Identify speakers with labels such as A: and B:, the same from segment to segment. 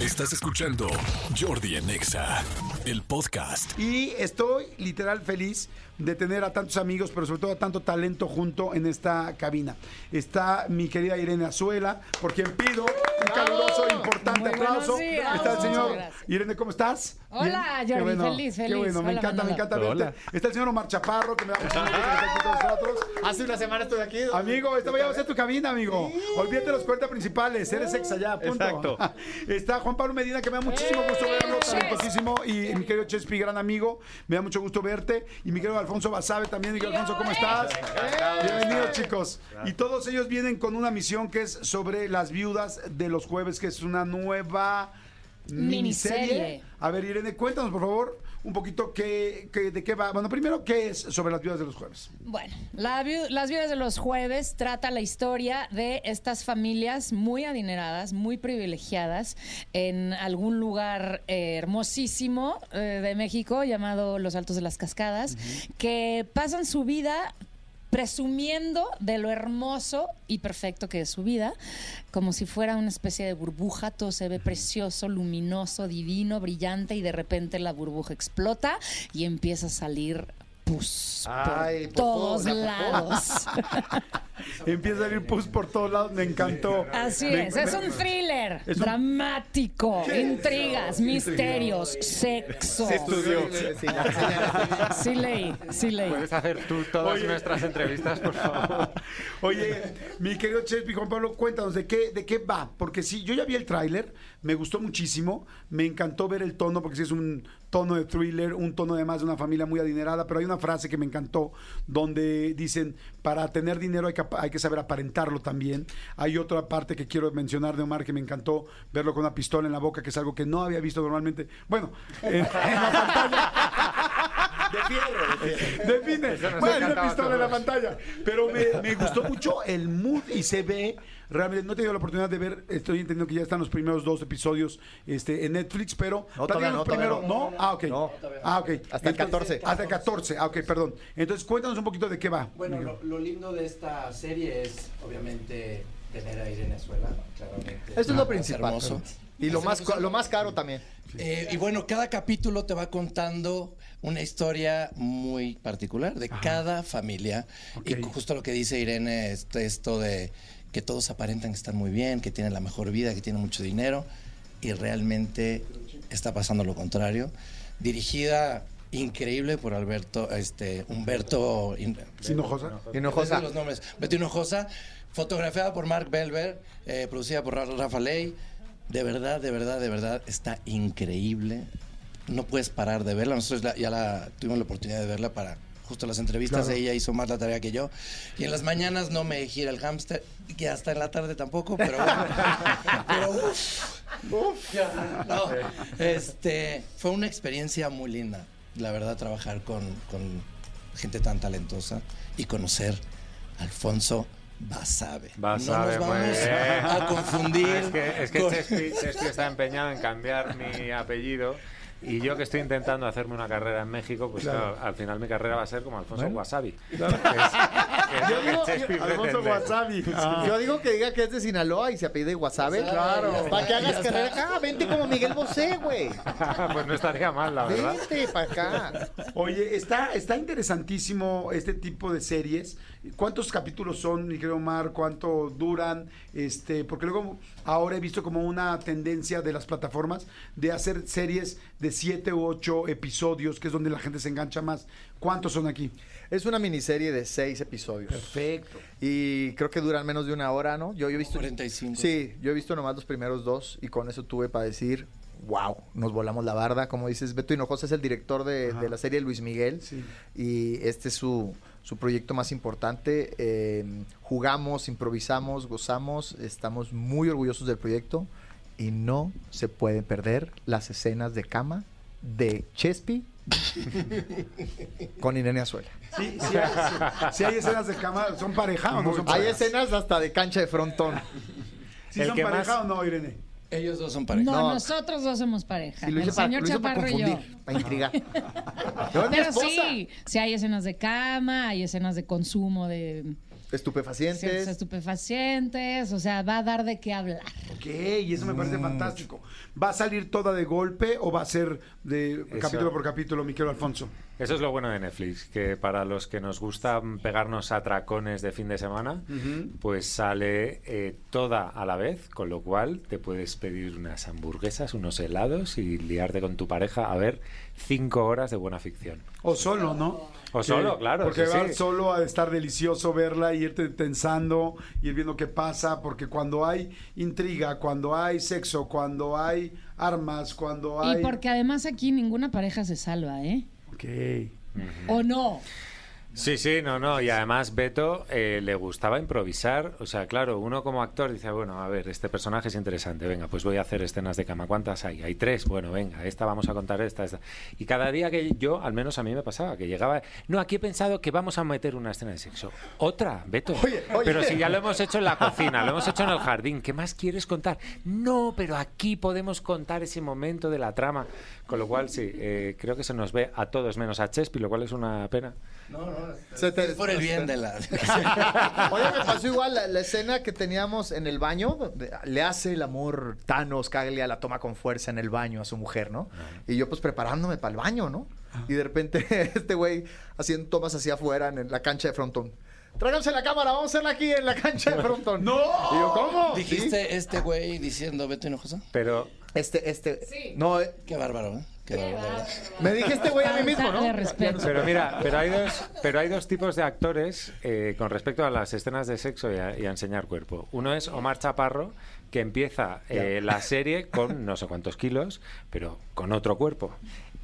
A: Estás escuchando Jordi en Exa, el podcast.
B: Y estoy literal feliz de tener a tantos amigos, pero sobre todo a tanto talento junto en esta cabina. Está mi querida Irene Azuela, por quien pido un caluroso e importante
C: Muy
B: aplauso.
C: días.
B: Está el señor. Irene, ¿cómo estás?
C: Hola,
B: Bien.
C: Jordi,
B: Qué
C: feliz,
B: Qué
C: feliz.
B: bueno, me
C: Hola,
B: encanta, me encanta verte. Está el señor Omar Chaparro, que me da mucho gusto que esté aquí con nosotros.
D: Hace una semana estoy aquí.
B: Amigo, esta ya va a ser tu cabina, amigo. Olvídate los 40 principales, eres ex allá, punto.
D: Exacto.
B: Está Juan Pablo Medina, que me da muchísimo gusto verlo, talentosísimo. Y mi querido Chespi, gran amigo, me da mucho gusto verte. Y mi querido Alfonso Basabe también. Mi querido Alfonso, ¿cómo estás? Bienvenidos, chicos. Y todos ellos vienen con una misión que es sobre las viudas de los jueves, que es una nueva miniserie.
C: Miniserie.
B: A ver, Irene, cuéntanos, por favor, un poquito qué, qué- de qué va. Bueno, primero, ¿qué es sobre las viudas de los jueves?
C: Bueno, la Las viudas de los jueves trata la historia de estas familias muy adineradas, muy privilegiadas, en algún lugar eh, hermosísimo eh, de México llamado Los Altos de las Cascadas, que pasan su vida presumiendo de lo hermoso y perfecto que es su vida, como si fuera una especie de burbuja, todo se ve precioso, luminoso, divino, brillante y de repente la burbuja explota y empieza a salir pus
D: Ay,
C: por todos lados.
B: Empieza a salir pus por todos lados, me encantó.
C: Así
B: Me-
C: es, es un thriller
B: Es un-
C: dramático,
B: ¿Qué?
C: intrigas, misterios, sexo.
D: Se estudió.
C: Sí leí, sí leí.
E: ¿Puedes hacer tú todas
B: Oye.
E: nuestras entrevistas, por favor?
B: Oye, mi querido Chespi, Juan Pablo, cuéntanos de qué, de qué va. Porque sí, yo ya vi el tráiler, me gustó muchísimo, me encantó ver el tono, porque sí es un tono de thriller, un tono además de una familia muy adinerada, pero hay una frase que me encantó, donde dicen, para tener dinero hay que, hay que saber aparentarlo también. Hay otra parte que quiero mencionar de Omar que me encantó, verlo con una pistola en la boca, que es algo que no había visto normalmente. Bueno, en, la. Define.
E: Eso nos
B: Bueno, una pistola en la pantalla. Pero me, me gustó mucho el mood y se ve. Realmente no he tenido la oportunidad de ver, estoy entendiendo que ya están los primeros dos episodios este, en Netflix, pero
D: No, todavía no,
B: primero, ¿no? Ah, ok.
D: No.
B: Ah, ok.
D: Hasta el 14.
B: Hasta el 14, ah, ok, perdón. Entonces, cuéntanos un poquito de qué va.
F: Bueno, lo, lo lindo de esta serie es, obviamente, tener a Irene Azuela, claramente.
D: Eso es lo
F: Más
D: principal.
F: hermoso.
D: Y lo más, lo más caro también.
F: Eh, y bueno, cada capítulo te va contando una historia muy particular de cada familia. Y
B: Ok.
F: justo lo que dice Irene, es esto de que todos aparentan estar muy bien, que tienen la mejor vida, que tienen mucho dinero, y realmente está pasando lo contrario. Dirigida increíble por Alberto, este, Humberto In-
B: Hinojosa.
D: Hinojosa.
F: Los nombres. Betty Hinojosa, fotografiada por Mark Belver, eh, producida por Ra- Rafa Ley. De verdad, de verdad, de verdad, está increíble. No puedes parar de verla. Nosotros la- ya la tuvimos la oportunidad de verla para justo las entrevistas.
B: Claro.
F: Ella hizo más la tarea que yo. Y en las mañanas no me gira el hámster, y hasta en la tarde tampoco, pero bueno. pero uf, no. Este, fue una experiencia muy linda, la verdad, trabajar con, con gente tan talentosa y conocer a Alfonso Basabe.
E: Basabe,
F: no nos vamos
E: bien.
F: a confundir.
E: Es que, es que
F: con-
E: Chespi, Chespi está empeñado en cambiar mi apellido. Y yo que estoy intentando hacerme una carrera en México, pues
B: Claro.
E: claro, al final mi carrera va a ser como Alfonso Wasabi.
B: Claro.
E: Que es- que es lo que
D: digo-
B: Alfonso. Wasabi. Ah.
D: Yo digo que diga que es de Sinaloa y se apellide Wasabe.
F: Claro.
D: Para que hagas carrera. Ah, vente como Miguel Bosé, güey.
E: pues no estaría mal, la verdad.
D: Vente para acá.
B: Oye, está, está interesantísimo este tipo de series. ¿Cuántos capítulos son, mi querido Omar? ¿Cuánto duran? Este, porque luego ahora he visto como una tendencia de las plataformas de hacer series de siete u ocho episodios, que es donde la gente se engancha más. ¿Cuántos son aquí?
D: Es una miniserie de seis episodios.
B: Perfecto.
D: Y creo que duran menos de una hora, ¿no? Yo, yo he visto.
F: 45.
D: Sí, yo he visto nomás los primeros dos y con eso tuve para decir, wow, nos volamos la barda. Como dices, Beto Hinojosa es el director de, de la serie Luis Miguel
B: Sí.
D: y este es su, su proyecto más importante. Eh, jugamos, improvisamos, gozamos, estamos muy orgullosos del proyecto y no se pueden perder las escenas de cama de Chespi con Irene Azuela.
B: Sí, sí hay, sí- sí hay escenas de cama. ¿Son pareja o no son
D: Hay escenas hasta de cancha de frontón.
B: ¿Sí
E: El
B: son
E: que
B: pareja
E: más-
B: o no, Irene?
F: Ellos dos son pareja.
C: No,
D: No.
C: nosotros dos somos pareja.
D: Y lo hice
C: el
D: para,
C: señor
D: lo hice para
C: Chaparro y yo.
D: confundir, para intrigar. Yo es mi
C: Pero
D: esposa.
C: sí, sí hay escenas de cama, hay escenas de consumo de
D: Estupefacientes.
C: ciertos estupefacientes, o sea, va a dar de qué hablar.
B: Ok, y eso me parece fantástico. ¿Va a salir toda de golpe o va a ser de
E: Eso.
B: capítulo por capítulo, mi querido Alfonso?
E: Eso es lo bueno de Netflix, que para los que nos gusta pegarnos a tracones de fin de semana, pues sale eh, toda a la vez, con lo cual te puedes pedir unas hamburguesas, unos helados y liarte con tu pareja a ver cinco horas de buena ficción.
B: O solo, ¿no?
E: O solo, claro,
B: Porque
E: sí,
B: va
E: sí.
B: solo a estar delicioso verla y irte tensando, ir viendo qué pasa, porque cuando hay intriga, cuando hay sexo, cuando hay armas, cuando hay...
C: Y porque además aquí ninguna pareja se salva, ¿eh?
B: Ok.
C: ¿O no?
E: Sí, sí, no, no. Y además Beto eh, le gustaba improvisar. O sea, claro, uno como actor dice, bueno, a ver, este personaje es interesante. Venga, pues voy a hacer escenas de cama. ¿Cuántas hay? Hay tres. Bueno, venga, esta vamos a contar esta, esta. Y cada día que yo, al menos a mí me pasaba, que llegaba, no, aquí he pensado que vamos a meter una escena de sexo. Otra, Beto.
D: Oye, oye.
E: Pero si ya lo hemos hecho en la cocina, lo hemos hecho en el jardín, ¿qué más quieres contar? No, pero aquí podemos contar ese momento de la trama. Con lo cual, sí, eh, creo que se nos ve a todos menos a Chespi, lo cual es una pena.
F: No, no,
D: Se te-
F: por el bien de la...
D: Oye, me pasó igual la, la escena que teníamos en el baño. Le hace el amor Thanos, Caglia, la toma con fuerza en el baño a su mujer, ¿no? Y yo, pues, preparándome para el baño, ¿no? Y de repente, este güey haciendo tomas hacia afuera en la cancha de frontón. Tráiganse la cámara, vamos a hacerla aquí en la cancha de frontón.
B: ¡No!
D: Y yo, ¿cómo? Sí.
F: ¿Dijiste este güey diciendo Beto Hinojosa?
E: Pero
D: Este, este. No, eh,
F: Qué bárbaro, ¿eh?
D: Me dije este güey a mí mismo, ¿no?
E: Pero mira, pero hay dos, pero hay dos tipos de actores eh, con respecto a las escenas de sexo y a, y a enseñar cuerpo. Uno es Omar Chaparro, que empieza eh, la serie con no sé cuántos kilos, pero con otro cuerpo.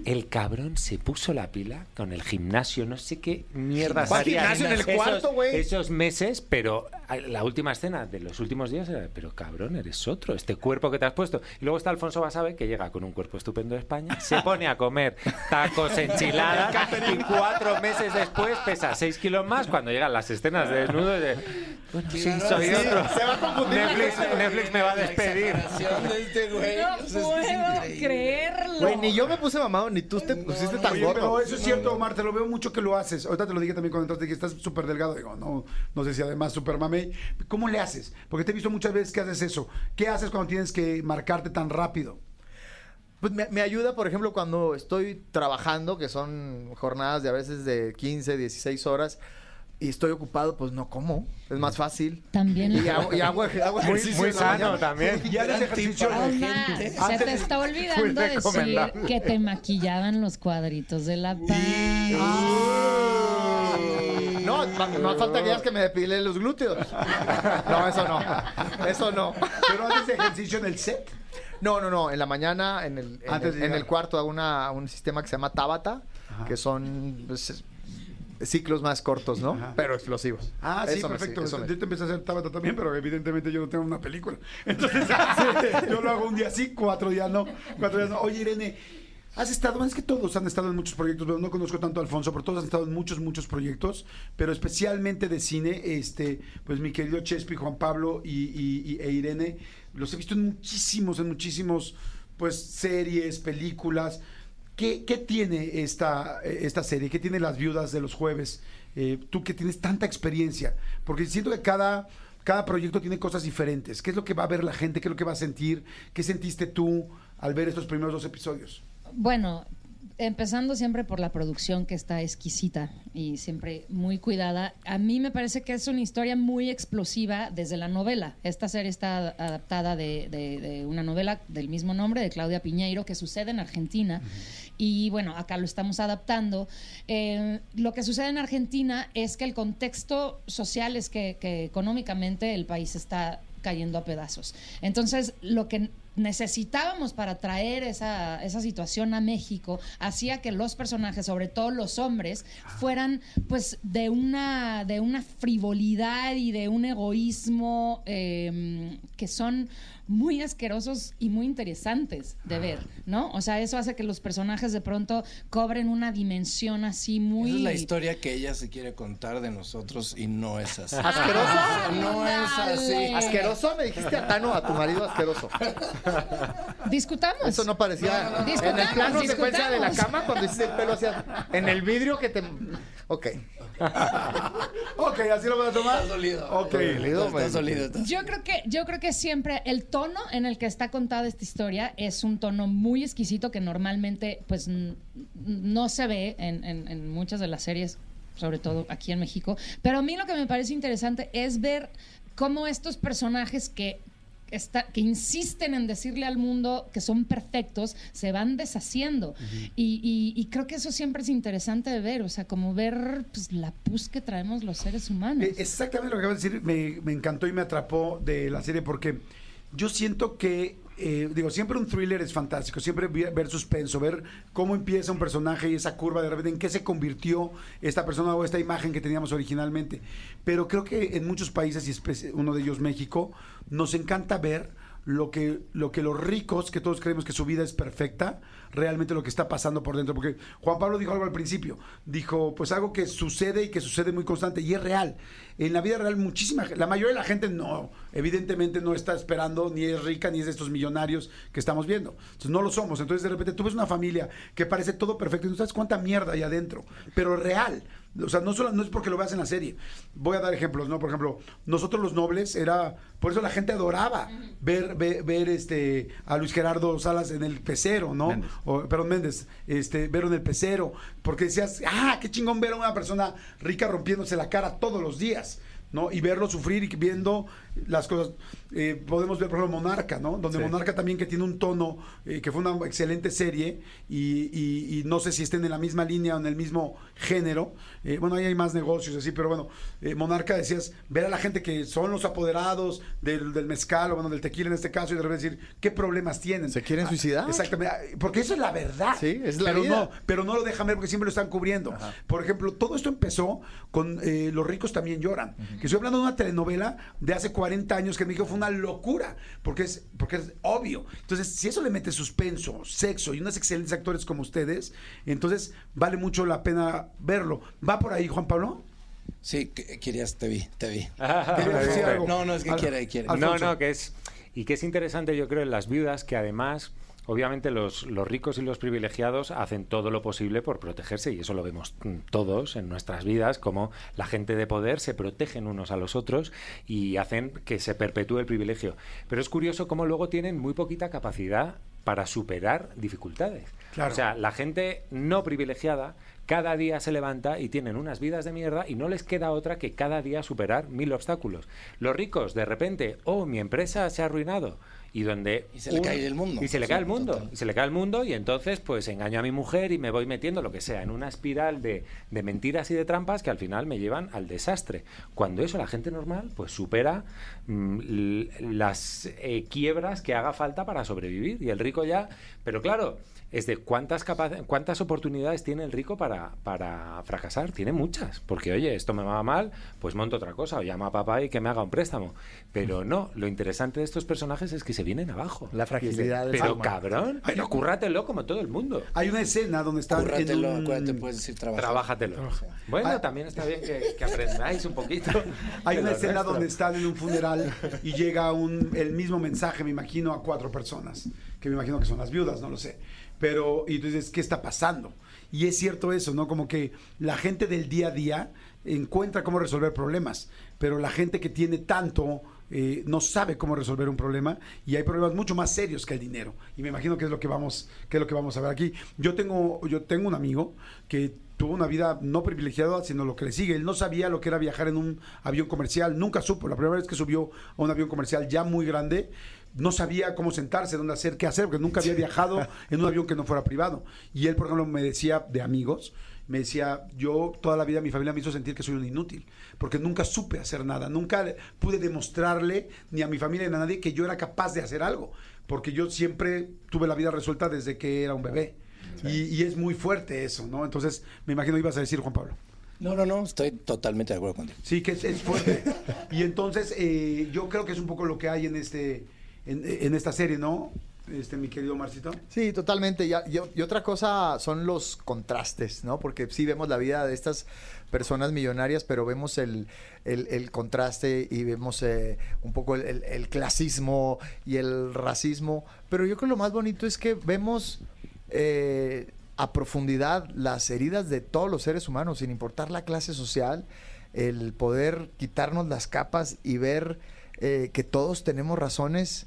E: El cabrón se puso la pila con el gimnasio, no sé qué mierdas
D: ¿Cuál
E: haría
D: gimnasio en el
E: esos-
D: cuarto, güey?
E: Esos meses, pero a- la última escena de los últimos días era, pero cabrón, eres otro, este cuerpo que te has puesto. Y luego está Alfonso Basabe, que llega con un cuerpo estupendo de España, se pone a comer tacos enchiladas y cuatro meses después pesa seis kilos más cuando llegan las escenas de desnudo de, bueno, sí, soy
F: sí,
E: otro.
D: se va a confundir.
E: Netflix, Netflix me va a despedir.
F: De este güey.
C: No
F: o sea, es que es
C: puedo creerlo.
D: Güey, ni yo me puse mamado, ni tú te pusiste tan gordo.
B: pero eso es cierto, Omar, te lo veo mucho que lo haces. Ahorita te lo dije también cuando entraste, que estás súper delgado. Digo, no, no sé si además súper mamey. ¿Cómo le haces? Porque te he visto muchas veces que haces eso. ¿Qué haces cuando tienes que marcarte tan rápido?
D: Pues me, me ayuda, por ejemplo, cuando estoy trabajando, que son jornadas de a veces de 15, 16 horas, y estoy ocupado, pues no como. Es más fácil.
C: También.
D: Y hago, y hago, hago
E: Muy,
D: ejercicio
E: muy
D: la
E: sano también.
B: Y haces ejercicio.
C: Omar,
F: gente.
C: se
B: Antes-
C: te está
E: Muy
C: olvidando decir que te maquillaban los cuadritos de la panza.
D: No, ma- más falta que que me depile los glúteos. No, eso no. Eso no.
B: Pero haces ejercicio en el set.
D: No, no, no. En la mañana, en el, en el,
B: de
D: en el cuarto, hago una, un sistema que se llama Tabata, que son pues, es- ciclos más cortos, ¿no?
B: Ajá.
D: Pero explosivos.
B: Ah, sí,
D: Eso
B: perfecto.
D: me-
B: Yo te empecé a hacer tabata también, pero evidentemente yo no tengo una película. Entonces, yo lo hago un día sí, cuatro días no. Cuatro días no. Oye, Irene, has estado, es que todos han estado en muchos proyectos, pero no conozco tanto a Alfonso, pero todos han estado en muchos, muchos proyectos, pero especialmente de cine, este, pues mi querido Chespi, Juan Pablo y, y- y- e Irene, los he visto en muchísimos, en muchísimos, pues, series, películas. ¿Qué, qué tiene esta, esta serie? ¿Qué tiene Las Viudas de los Jueves? Eh, tú que tienes tanta experiencia, porque siento que cada, cada proyecto tiene cosas diferentes. ¿Qué es lo que va a ver la gente? ¿Qué es lo que va a sentir? ¿Qué sentiste tú al ver estos primeros dos episodios?
C: Bueno, empezando siempre por la producción que está exquisita y siempre muy cuidada. A mí me parece que es una historia muy explosiva desde la novela. Esta serie está adaptada de, de- de una novela del mismo nombre, de Claudia Piñeiro, que sucede en Argentina. Y bueno, acá lo estamos adaptando. Eh, lo que sucede en Argentina es que el contexto social es que, que económicamente el país está cayendo a pedazos. Entonces, lo que necesitábamos para traer esa, esa situación a México hacía que los personajes, sobre todo los hombres, fueran pues de una, de una frivolidad y de un egoísmo eh, que son muy asquerosos y muy interesantes de ver, ¿no? O sea, eso hace que los personajes de pronto cobren una dimensión así muy...
F: Esa es la historia que ella se quiere contar de nosotros y no es así.
D: ¿Asqueroso?
F: No es así.
D: ¿Asqueroso? Me dijiste a Tano, a tu marido asqueroso.
C: Discutamos.
D: Eso no parecía. en el
C: Discutamos,
D: plano secuencia de la cama, cuando hiciste el pelo hacia. En el vidrio que te. Ok.
B: ok, así lo vas a tomar.
F: Estás dolido.
B: Ok.
D: Dolido,
F: Estás dolido. estás-
C: Yo creo que yo creo que siempre el tono en el que está contada esta historia es un tono muy exquisito que normalmente pues no se ve en, en- en muchas de las series, sobre todo aquí en México. Pero a mí lo que me parece interesante es ver cómo estos personajes que está- que insisten en decirle al mundo que son perfectos, se van deshaciendo. y, y- y creo que eso siempre es interesante de ver, o sea, como ver pues, la pus que traemos los seres humanos.
B: Eh, Exactamente lo que acabas de decir, me, me encantó y me atrapó de la serie porque yo siento que, eh, digo, siempre un thriller es fantástico, siempre ver suspenso, ver cómo empieza un personaje y esa curva de repente, en qué se convirtió esta persona o esta imagen que teníamos originalmente. Pero creo que en muchos países, y uno de ellos México, nos encanta ver lo que, lo que los ricos, que todos creemos que su vida es perfecta, realmente lo que está pasando por dentro. Porque Juan Pablo dijo algo al principio, dijo, pues algo que sucede y que sucede muy constante y es real. En la vida real muchísima, la mayoría de la gente no, evidentemente no está esperando, ni es rica, ni es de estos millonarios que estamos viendo. Entonces no lo somos. Entonces de repente tú ves una familia que parece todo perfecto y no sabes cuánta mierda hay adentro, pero real. O sea, no, solo, no es porque lo veas en la serie. Voy a dar ejemplos, ¿no? Por ejemplo, nosotros los nobles era, por eso la gente adoraba ver, ver, ver, este a Luis Gerardo Salas en el pecero, ¿no?
G: Méndez.
B: O, perdón, Méndez, este, verlo en el pecero, porque decías, ah, qué chingón ver a una persona rica rompiéndose la cara todos los días. ¿No? Y verlo sufrir y viendo las cosas. Eh, podemos ver, por ejemplo, Monarca, ¿no? Donde
G: Sí.
B: Monarca también que tiene un tono, eh, que fue una excelente serie, y, y- y no sé si estén en la misma línea o en el mismo género. Eh, bueno, ahí hay más negocios así, pero bueno, eh, Monarca decías, ver a la gente que son los apoderados del, del mezcal, o bueno, del tequila en este caso, y de repente decir, ¿qué problemas tienen?
D: ¿Se quieren
B: Ah,
D: suicidar?
B: Exactamente, ah, porque eso es la verdad.
D: Sí, es la
B: pero
D: vida.
B: No, pero no lo dejan ver porque siempre lo están cubriendo. Por ejemplo, todo esto empezó con eh, Los ricos también lloran. Que estoy hablando de una telenovela de hace 40 años que en México fue una locura, porque es, porque es obvio. Entonces, si eso le mete suspenso, sexo y unos excelentes actores como ustedes, entonces vale mucho la pena verlo. ¿Va por ahí, Juan Pablo?
F: Sí, que- querías, te vi, te vi.
B: Algo.
F: No, no, es que
B: Al-
F: quiere, quiere.
E: No, no, que es. Y que es interesante, yo creo, en las viudas, que además, obviamente, los, los ricos y los privilegiados hacen todo lo posible por protegerse, y eso lo vemos mm, todos en nuestras vidas, como la gente de poder se protegen unos a los otros y hacen que se perpetúe el privilegio. Pero es curioso cómo luego tienen muy poquita capacidad para superar dificultades.
B: Claro.
E: O sea, la gente no privilegiada cada día se levanta y tienen unas vidas de mierda y no les queda otra que cada día superar mil obstáculos. Los ricos, de repente, oh, mi empresa se ha arruinado. Y donde
F: Y se le cae el mundo.
E: Y se le
F: Sí,
E: cae el mundo.
F: total.
E: Y se le cae el mundo y entonces pues engaño a mi mujer y me voy metiendo lo que sea en una espiral de, de mentiras y de trampas que al final me llevan al desastre. Cuando eso la gente normal pues supera mm, las eh, quiebras que haga falta para sobrevivir. Y el rico ya... Pero claro, es de cuántas, cuántas oportunidades tiene el rico para, para fracasar. Tiene muchas. Porque oye, esto me va mal, pues monto otra cosa o llama a papá y que me haga un préstamo. Pero no, lo interesante de estos personajes es que se vienen abajo.
D: La fragilidad del ser
E: Pero cabrón, pero cúrratelo como todo el mundo.
B: Hay una escena donde están en
F: Cúrratelo,
B: un-
F: acuérdate, puedes decir trabajar.
E: Trabájatelo. Bueno,
B: Ah.
E: también está bien que, que aprendáis un poquito.
B: Hay
E: de
B: una escena
E: nuestro.
B: donde están en un funeral y llega un, el mismo mensaje, me imagino, a cuatro personas, que me imagino que son las viudas, no lo sé. Pero, y dices, ¿qué está pasando? Y es cierto eso, ¿no? Como que la gente del día a día encuentra cómo resolver problemas, pero la gente que tiene tanto eh, no sabe cómo resolver un problema y hay problemas mucho más serios que el dinero. Y me imagino que es lo que vamos, que es lo que vamos a ver aquí. Yo tengo, yo tengo un amigo que tuvo una vida no privilegiada, sino lo que le sigue. Él no sabía lo que era viajar en un avión comercial, nunca supo. La primera vez que subió a un avión comercial ya muy grande, no sabía cómo sentarse, dónde hacer, qué hacer, porque nunca había viajado en un avión que no fuera privado. Y él, por ejemplo, me decía de amigos, me decía, yo toda la vida mi familia me hizo sentir que soy un inútil, porque nunca supe hacer nada, nunca pude demostrarle ni a mi familia ni a nadie que yo era capaz de hacer algo, porque yo siempre tuve la vida resuelta desde que era un bebé. Y, y es muy fuerte eso, ¿no? Entonces, me imagino ibas a decir, Juan Pablo.
F: No, no, no, estoy totalmente de acuerdo contigo.
B: Sí, que es, es fuerte. y entonces, eh, yo creo que es un poco lo que hay en este en, esta serie, ¿no? Este, mi querido Marcito.
D: Sí, totalmente. Y, y- otra cosa son los contrastes, ¿no? Porque sí vemos la vida de estas personas millonarias, pero vemos el, el- contraste y vemos eh, un poco el, el- el clasismo y el racismo. Pero yo creo que lo más bonito es que vemos eh, a profundidad las heridas de todos los seres humanos, sin importar la clase social, el poder quitarnos las capas y ver eh, que todos tenemos razones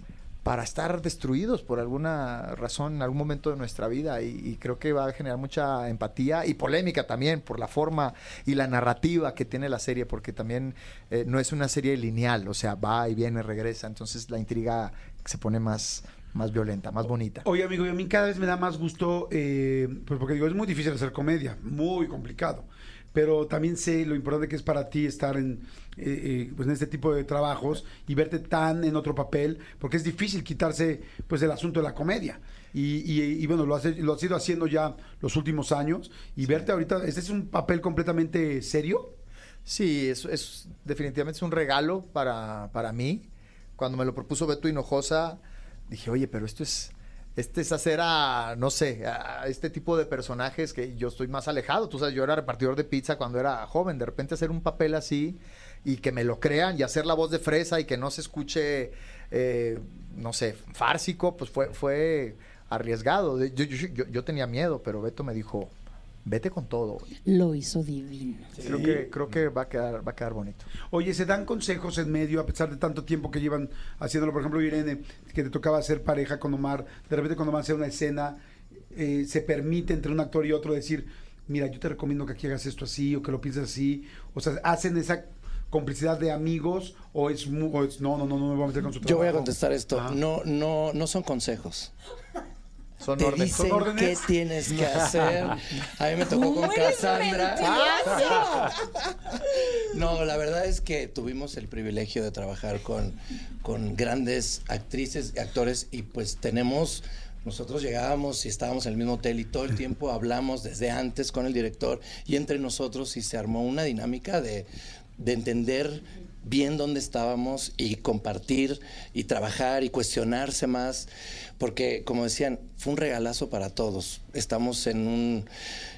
D: para estar destruidos por alguna razón en algún momento de nuestra vida y, y creo que va a generar mucha empatía y polémica también por la forma y la narrativa que tiene la serie porque también eh, no es una serie lineal, o sea, va y viene, regresa, entonces la intriga se pone más, más violenta, más bonita.
B: Oye, amigo, y a mí cada vez me da más gusto, eh, pues porque digo, es muy difícil hacer comedia, muy complicado. Pero también sé lo importante que es para ti estar en, eh, eh, pues en este tipo de trabajos y verte tan en otro papel, porque es difícil quitarse pues el asunto de la comedia. Y, y- y, bueno, lo has, lo has ido haciendo ya los últimos años y verte ahorita, ¿este es un papel completamente serio?
D: Sí, es, es definitivamente es un regalo para, para mí. Cuando me lo propuso Beto Hinojosa, dije, oye, pero esto es, este es hacer a, no sé, a este tipo de personajes que yo estoy más alejado. Tú sabes, yo era repartidor de pizza cuando era joven. De repente hacer un papel así y que me lo crean y hacer la voz de fresa y que no se escuche, eh, no sé, fársico, pues fue, fue arriesgado. Yo, yo, yo, yo tenía miedo, pero Beto me dijo, vete con todo.
C: Lo hizo divino.
D: Creo que, creo que va a quedar, va a quedar bonito.
B: Oye, ¿se dan consejos en medio a pesar de tanto tiempo que llevan haciéndolo? Por ejemplo, Irene, que te tocaba hacer pareja con Omar, de repente cuando van a hacer una escena, eh, se permite entre un actor y otro decir, mira, yo te recomiendo que aquí hagas esto así o que lo pienses así. O sea, ¿hacen esa complicidad de amigos o es, mu- o es no, no, no, no me voy a meter con su trabajo?
F: Yo voy a contestar esto. No, no, no son consejos.
D: Son
F: Te
D: órdenes.
F: dicen
B: ¿Son
F: qué tienes que hacer. A mí me tocó
C: ¿Cómo
F: con Cassandra. No, la verdad es que tuvimos el privilegio de trabajar con, con grandes actrices y actores y pues tenemos, nosotros llegábamos y estábamos en el mismo hotel y todo el tiempo hablamos desde antes con el director y entre nosotros y se armó una dinámica de, de entender bien dónde estábamos y compartir y trabajar y cuestionarse más, porque como decían, fue un regalazo para todos. Estamos en un,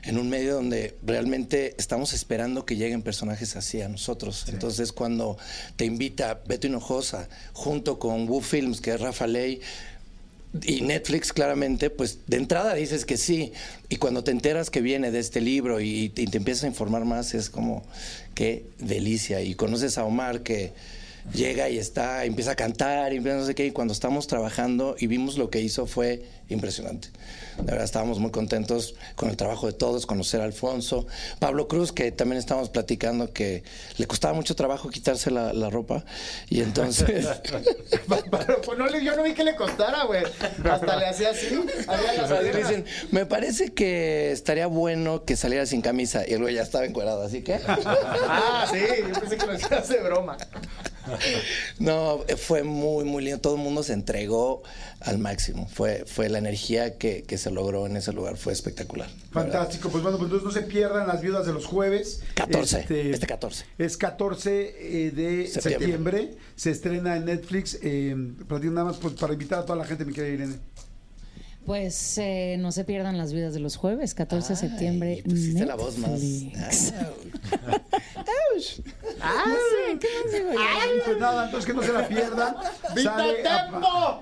F: en un medio donde realmente estamos esperando que lleguen personajes así a nosotros. Entonces cuando te invita Beto Hinojosa junto con Wu Films, que es Rafa Ley, y Netflix claramente, pues de entrada dices que sí. Y cuando te enteras que viene de este libro y, te empiezas a informar más, es como, qué delicia. Y conoces a Omar que llega y está, empieza a cantar, y empieza no sé qué. Y cuando estamos trabajando y vimos lo que hizo fue impresionante. De verdad estábamos muy contentos con el trabajo de todos, conocer a Alfonso. Pablo Cruz, que también estábamos platicando que le costaba mucho trabajo quitarse la, la ropa. Y entonces...
D: Pero pues no le, yo no vi que le costara, güey. Hasta le hacía así. Cadenas.
F: dicen, me parece que estaría bueno que saliera sin camisa. Y el güey ya estaba encuadrado, así que.
D: Ah, sí, yo pensé que lo hacía de broma.
F: No, fue muy, muy lindo. Todo el mundo se entregó al máximo. Fue, fue la energía que, que se logró en ese lugar. Fue espectacular.
B: Fantástico, pues bueno, pues entonces no se pierdan las viudas de los jueves.
F: 14, este 14.
B: Es 14 eh, de septiembre.
F: Septiembre.
B: Se estrena en Netflix. Eh, nada más pues, para invitar a toda la gente, mi querida Irene.
C: Pues eh, no se pierdan las vidas de los jueves, 14 de septiembre.
F: pusiste la voz más.
C: Netflix.
F: Ah,
C: No sé, ¿qué más digo yo?
B: Pues nada, entonces que no se la pierdan. Sale a,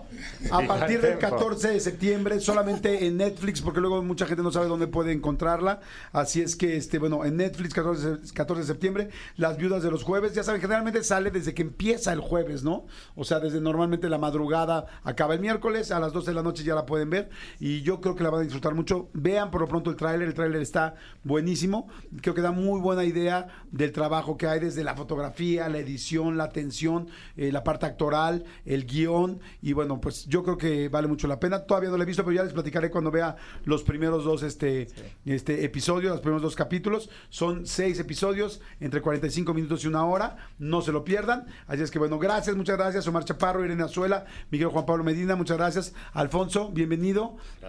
B: a partir del 14 de septiembre, solamente en Netflix, porque luego mucha gente no sabe dónde puede encontrarla. Así es que, este, bueno, en Netflix, 14, de- 14 de septiembre, Las Viudas de los Jueves. Ya saben, generalmente sale desde que empieza el jueves, ¿no? O sea, desde normalmente la madrugada acaba el miércoles, a las 12 de la noche ya la pueden ver. Y yo creo que la van a disfrutar mucho. Vean por lo pronto el tráiler, el tráiler está buenísimo. Creo que da muy buena idea del trabajo que hay desde la fotografía, la edición, la atención, eh, la parte actoral, el guion. Y bueno, pues yo creo que vale mucho la pena. Todavía no la he visto, pero ya les platicaré cuando vea los primeros dos este, este episodios, los primeros dos capítulos. Son seis episodios, entre 45 minutos y una hora. No se lo pierdan. Así es que bueno, gracias, muchas gracias. Omar Chaparro, Irene Azuela, Miguel Juan Pablo Medina, muchas gracias. Alfonso, bienvenido.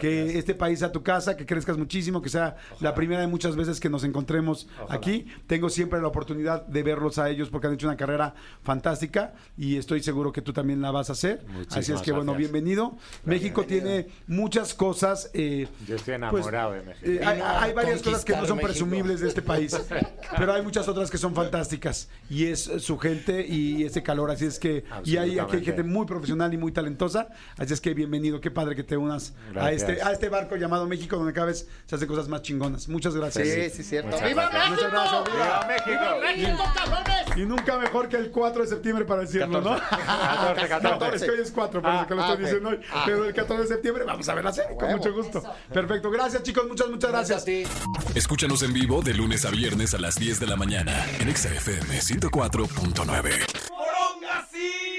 B: Que este país sea tu casa, que crezcas muchísimo, que sea la primera de muchas veces que nos encontremos aquí. Tengo siempre la oportunidad de verlos a ellos porque han hecho una carrera fantástica y estoy seguro que tú también la vas a hacer. Así es
E: Muchísimas
B: que bueno,
E: gracias.
B: bienvenido. México tiene muchas cosas. eh,
E: Yo estoy
B: pues,
E: enamorado de México.
B: eh, hay, varias cosas que no son
F: México.
B: presumibles de este país, pero hay muchas otras que son fantásticas y es su gente y ese calor. Así es que, y hay aquí hay gente muy profesional y muy talentosa. Así es que bienvenido, qué padre que te unas a este, a este barco llamado México, donde cada vez se hacen cosas más chingonas. Muchas gracias.
D: Sí, sí, cierto.
E: Muchas
D: ¡Viva
E: gracias.
B: Muchas gracias.
E: ¡Viva México!
D: México, cabrones!
B: Y nunca mejor que el 4 de septiembre para decirlo, ¿no?
E: 14, 14.
B: Es que hoy es 4, por eso que lo
D: Ah,
B: estoy
D: ok.
B: diciendo hoy.
D: Ah.
B: Pero el 14 de septiembre vamos a ver la serie, con mucho gusto. Perfecto. Gracias, chicos. Muchas, muchas gracias.
F: Gracias a ti.
A: Escúchanos en vivo de lunes a viernes a las 10 de la mañana en Exa FM 104.9.